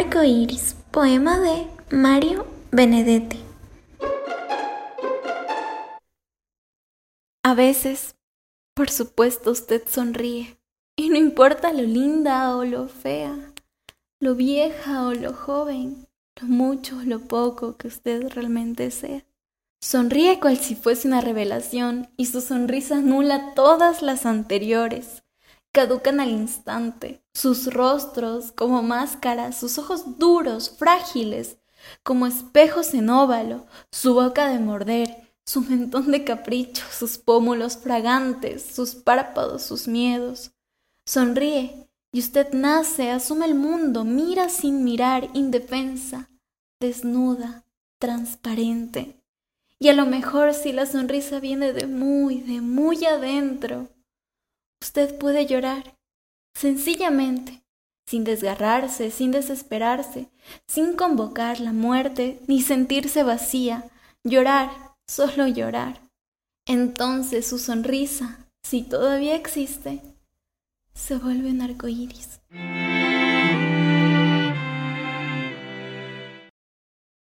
Arco Iris, poema de Mario Benedetti. A veces, por supuesto, usted sonríe, y no importa lo linda o lo fea, lo vieja o lo joven, lo mucho o lo poco que usted realmente sea. Sonríe cual si fuese una revelación, y su sonrisa anula todas las anteriores caducan al instante, sus rostros como máscaras, sus ojos duros, frágiles, como espejos en óvalo, su boca de morder, su mentón de capricho, sus pómulos fragantes, sus párpados, sus miedos. Sonríe, y usted nace, asume el mundo, mira sin mirar, indefensa, desnuda, transparente. Y a lo mejor si la sonrisa viene de muy, de muy adentro, usted puede llorar, sencillamente, sin desgarrarse, sin desesperarse, sin convocar la muerte, ni sentirse vacía, llorar, solo llorar. Entonces su sonrisa, si todavía existe, se vuelve un arco iris.